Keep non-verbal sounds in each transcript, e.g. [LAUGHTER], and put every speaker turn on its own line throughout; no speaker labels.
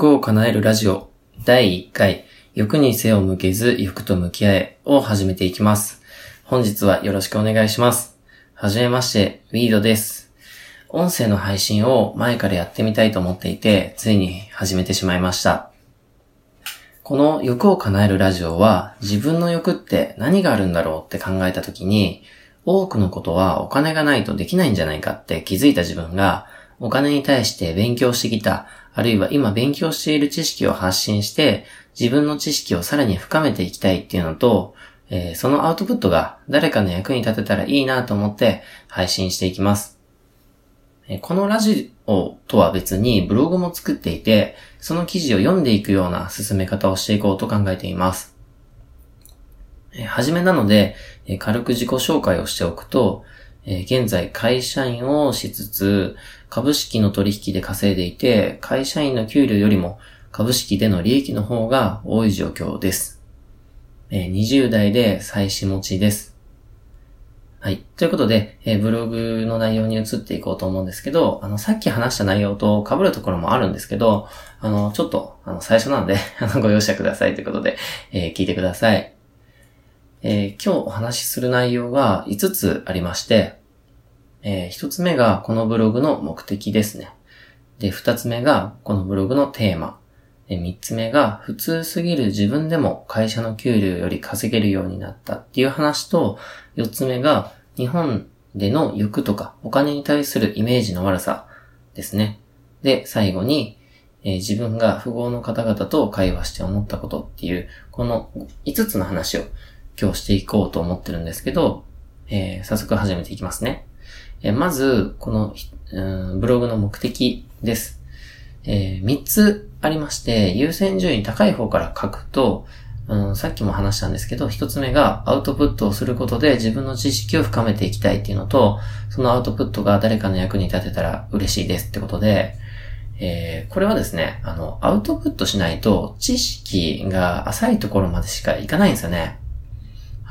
欲を叶えるラジオ第1回欲に背を向けず欲と向き合えを始めていきます。本日はよろしくお願いします。はじめまして、ウィードです。音声の配信を前からやってみたいと思っていて、ついに始めてしまいました。この欲を叶えるラジオは自分の欲って何があるんだろうって考えた時に多くのことはお金がないとできないんじゃないかって気づいた自分がお金に対して勉強してきた、あるいは今勉強している知識を発信して自分の知識をさらに深めていきたいっていうのと、えーそのアウトプットが誰かの役に立てたらいいなと思って配信していきます。えこのラジオとは別にブログも作っていて、その記事を読んでいくような進め方をしていこうと考えています。えーはじめなので、え軽く自己紹介をしておくと、えー現在会社員をしつつ、株式の取引で稼いでいて、会社員の給料よりも株式での利益の方が多い状況です。えー20代で妻子持ちです。はい。ということで、えーブログの内容に移っていこうと思うんですけど、あの、さっき話した内容と被るところもあるんですけど、あの、ちょっと、あの、最初なので、[LAUGHS] あの、ご容赦くださいということで、えー聞いてください。えー今日お話しする内容が5つありまして、え1つ目がこのブログの目的ですね。で、2つ目がこのブログのテーマ。で3つ目が普通すぎる自分でも会社の給料より稼げるようになったっていう話と、4つ目が日本での欲とかお金に対するイメージの悪さですね。で、最後に、えー自分が富豪の方々と会話して思ったことっていう、この5つの話を今日していこうと思ってるんですけど、えー早速始めていきますね。えーまず、この、うんブログの目的です。え3つありまして、優先順位高い方から書くと、うん、さっきも話したんですけど、一つ目がアウトプットをすることで自分の知識を深めていきたいっていうのと、そのアウトプットが誰かの役に立てたら嬉しいですってことで、えーこれはですね、あの、アウトプットしないと知識が浅いところまでしかいかないんですよね。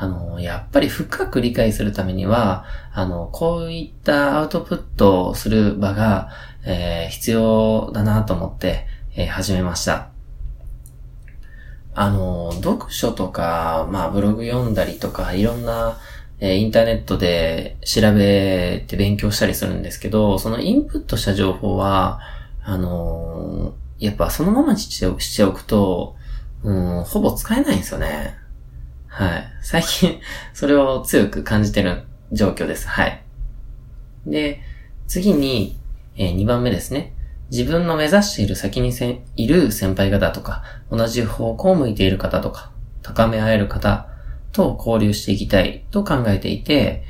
あの、やっぱり深く理解するためには、あの、こういったアウトプットをする場が、えー必要だなと思って、えー始めました。あの、読書とか、まあ、ブログ読んだりとか、いろんな、えーインターネットで調べて勉強したりするんですけど、そのインプットした情報は、あのやっぱそのままにしておくと、うん、ほぼ使えないんですよね。はい。最近、[LAUGHS] それを強く感じてる状況です。はい。で、次に、え2番目ですね。自分の目指している先にせいる先輩方とか、同じ方向を向いている方とか、高め合える方と交流していきたいと考えていて、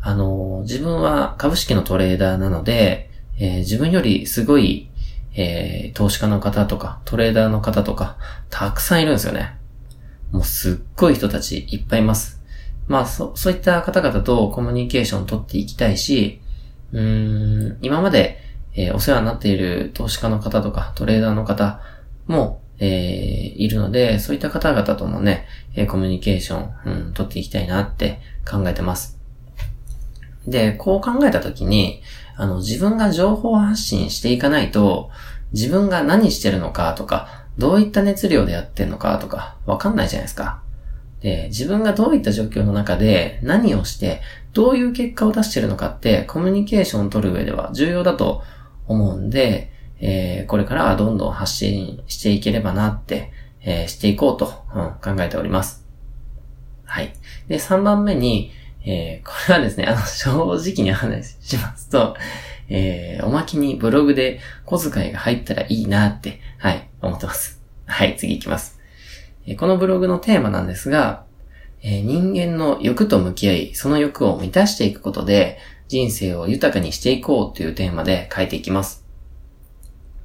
あの、自分は株式のトレーダーなので、えー自分よりすごい、えー投資家の方とか、トレーダーの方とか、たくさんいるんですよね。もうすっごい人たちいっぱいいます。まあ、そ、そういった方々とコミュニケーションを取っていきたいし、うーん、今まで、えーお世話になっている投資家の方とかトレーダーの方も、えーいるので、そういった方々ともね、えーコミュニケーション、うん、取っていきたいなって考えてます。で、こう考えたときに、あの、自分が情報発信していかないと、自分が何してるのかとか、どういった熱量でやってるのかとか、わかんないじゃないですか。で、自分がどういった状況の中で何をして、どういう結果を出してるのかって、コミュニケーションを取る上では重要だと思うんで、えーこれからはどんどん発信していければなって、えーしていこうと、うん考えております。はい。で、3番目に、えーこれはですね、あの、正直に話しますと、えーおまけにブログで小遣いが入ったらいいなって、はい、思ってます。はい、次行きます。えーこのブログのテーマなんですが、えー人間の欲と向き合い、その欲を満たしていくことで、人生を豊かにしていこうというテーマで書いていきます。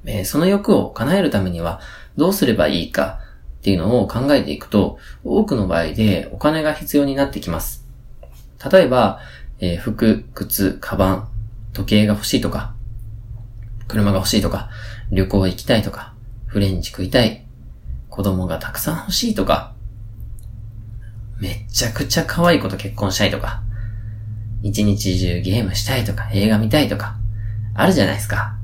えーその欲を叶えるためにはどうすればいいかっていうのを考えていくと、多くの場合でお金が必要になってきます。例えば、えー服、靴、カバン、時計が欲しいとか、車が欲しいとか、旅行行きたいとか、フレンチ食いたい、子供がたくさん欲しいとか、めちゃくちゃ可愛い子と結婚したいとか、一日中ゲームしたいとか、映画見たいとか、あるじゃないですか。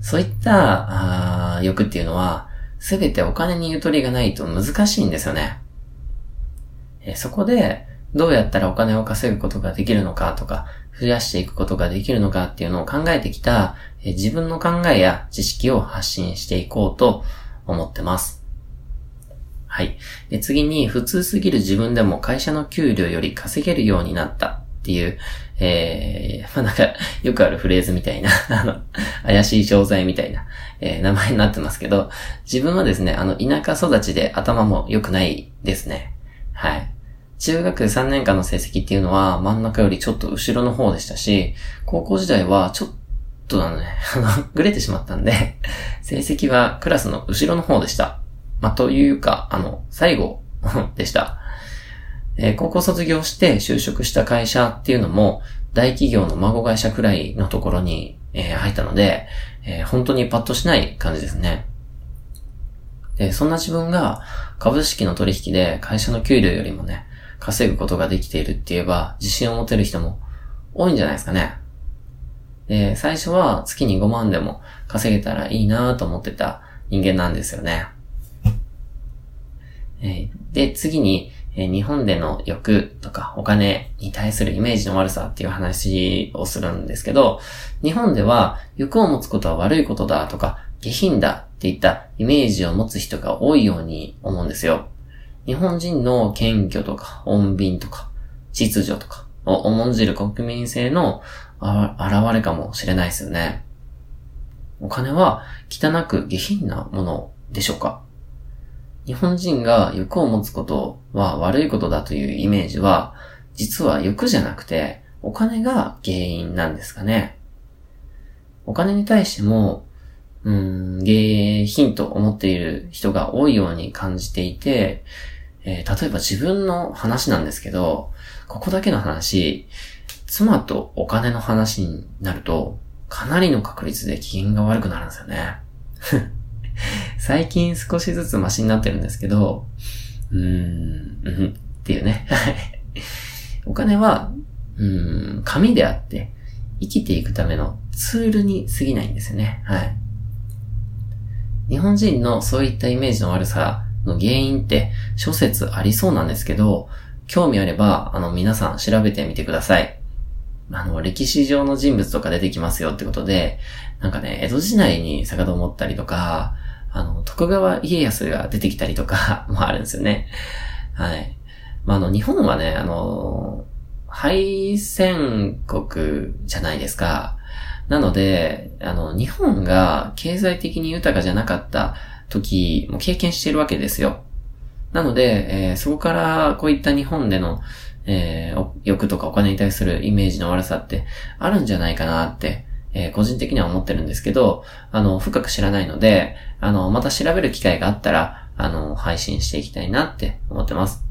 そういったあ欲っていうのは、すべてお金にゆとりがないと難しいんですよね。えそこで、どうやったらお金を稼ぐことができるのかとか、増やしていくことができるのかっていうのを考えてきた、え自分の考えや知識を発信していこうと思ってます。はい。で次に、普通すぎる自分でも会社の給料より稼げるようになったっていう、えー、[LAUGHS] まあなんか、よくあるフレーズみたいな、[LAUGHS] あの、怪しい商材みたいな、えー、名前になってますけど、自分はですね、あの、田舎育ちで頭も良くないですね。はい。中学3年間の成績っていうのは真ん中よりちょっと後ろの方でしたし、高校時代はちょっとあのね、あの、ぐれてしまったんで、成績はクラスの後ろの方でした。まあ、というか、あの、最後 [LAUGHS] でした。えー、高校卒業して就職した会社っていうのも、大企業の孫会社くらいのところに、えー、入ったので、えー、本当にパッとしない感じですね。で、そんな自分が株式の取引で会社の給料よりもね、稼ぐことができているって言えば、自信を持てる人も多いんじゃないですかね。で、最初は月に5万でも稼げたらいいなと思ってた人間なんですよね。で、次に、日本での欲とかお金に対するイメージの悪さっていう話をするんですけど、日本では欲を持つことは悪いことだとか下品だっていったイメージを持つ人が多いように思うんですよ。日本人の謙虚とか、穏便とか、秩序とかを重んじる国民性の現れかもしれないですよね。お金は汚く下品なものでしょうか？日本人が欲を持つことは悪いことだというイメージは、実は欲じゃなくて、お金が原因なんですかね。お金に対しても、うん、下品と思っている人が多いように感じていて、えー、例えば自分の話なんですけど、ここだけの話、妻とお金の話になると、かなりの確率で機嫌が悪くなるんですよね。[LAUGHS] 最近少しずつマシになってるんですけど、うーん、うん、っていうね。[LAUGHS] お金は、うん、紙であって、生きていくためのツールに過ぎないんですよね。はい。日本人のそういったイメージの悪さの原因って諸説ありそうなんですけど、興味あれば、あの、皆さん調べてみてください。あの、歴史上の人物とか出てきますよってことで、なんかね、江戸時代に遡ったりとか、あの、徳川家康が出てきたりとか [LAUGHS] もあるんですよね。はい。まあ、あの、日本はね、あの、敗戦国じゃないですか。なので、あの、日本が経済的に豊かじゃなかった時も経験しているわけですよ。なので、えー、そこからこういった日本での、えー、欲とかお金に対するイメージの悪さってあるんじゃないかなって、えー、個人的には思ってるんですけど、あの、深く知らないので、あの、また調べる機会があったら、あの、配信していきたいなって思ってます。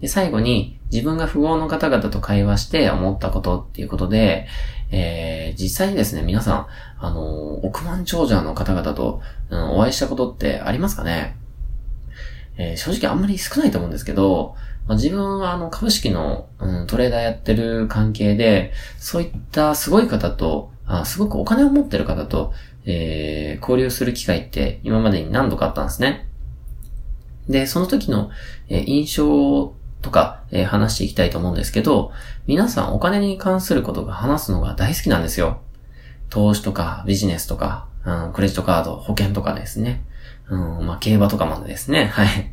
で、最後に、自分が富豪の方々と会話して思ったことっていうことで、えー、実際にですね、皆さん、あの、億万長者の方々と、うん、お会いしたことってありますかね？えー、正直あんまり少ないと思うんですけど、まあ、自分はあの株式の、うん、トレーダーやってる関係で、そういったすごい方と、あすごくお金を持ってる方と、えー、交流する機会って今までに何度かあったんですね。で、その時の、えー、印象とか、えー、話していきたいと思うんですけど、皆さんお金に関することが話すのが大好きなんですよ。投資とかビジネスとか、うん、クレジットカード、保険とかですね。うん、まあ、競馬とかまでですね。[LAUGHS] はい。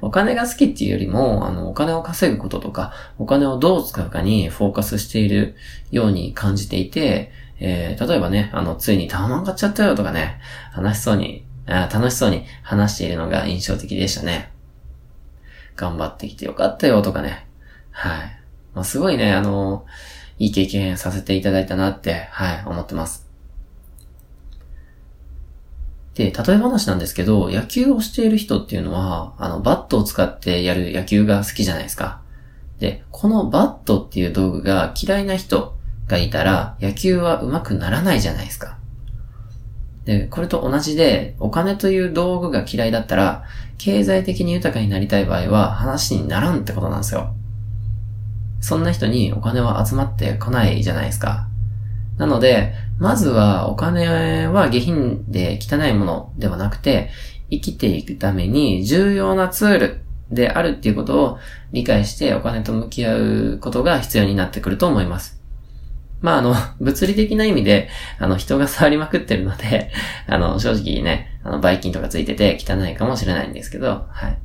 お金が好きっていうよりも、あの、お金を稼ぐこととか、お金をどう使うかにフォーカスしているように感じていて、えー、例えばね、あの、ついにタワマン買っちゃったよとかね、話しそうに、あ楽しそうに話しているのが印象的でしたね。頑張ってきてよかったよとかね。はい。まあ、すごいね、あの、いい経験させていただいたなって、はい、思ってます。で、例え話なんですけど、野球をしている人っていうのは、あの、バットを使ってやる野球が好きじゃないですか。で、このバットっていう道具が嫌いな人がいたら、野球は上手くならないじゃないですか。で、これと同じで、お金という道具が嫌いだったら、経済的に豊かになりたい場合は話にならんってことなんですよ。そんな人にお金は集まってこないじゃないですか。なので、まずはお金は下品で汚いものではなくて、生きていくために重要なツールであるっていうことを理解してお金と向き合うことが必要になってくると思います。まあ、あの、[LAUGHS] 物理的な意味で、あの、人が触りまくってるので、[LAUGHS] あの、正直ね、あの、バイキンとかついてて汚いかもしれないんですけど、はい。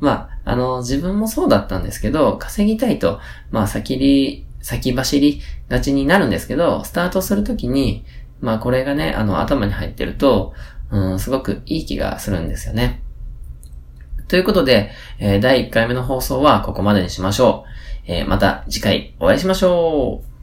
まあ、あの、自分もそうだったんですけど、稼ぎたいと、まあ、先り、先走りがちになるんですけど、スタートするときに、まあ、これがね、あの、頭に入ってると、うん、すごくいい気がするんですよね。ということで、えー、第1回目の放送はここまでにしましょう。えー、また次回お会いしましょう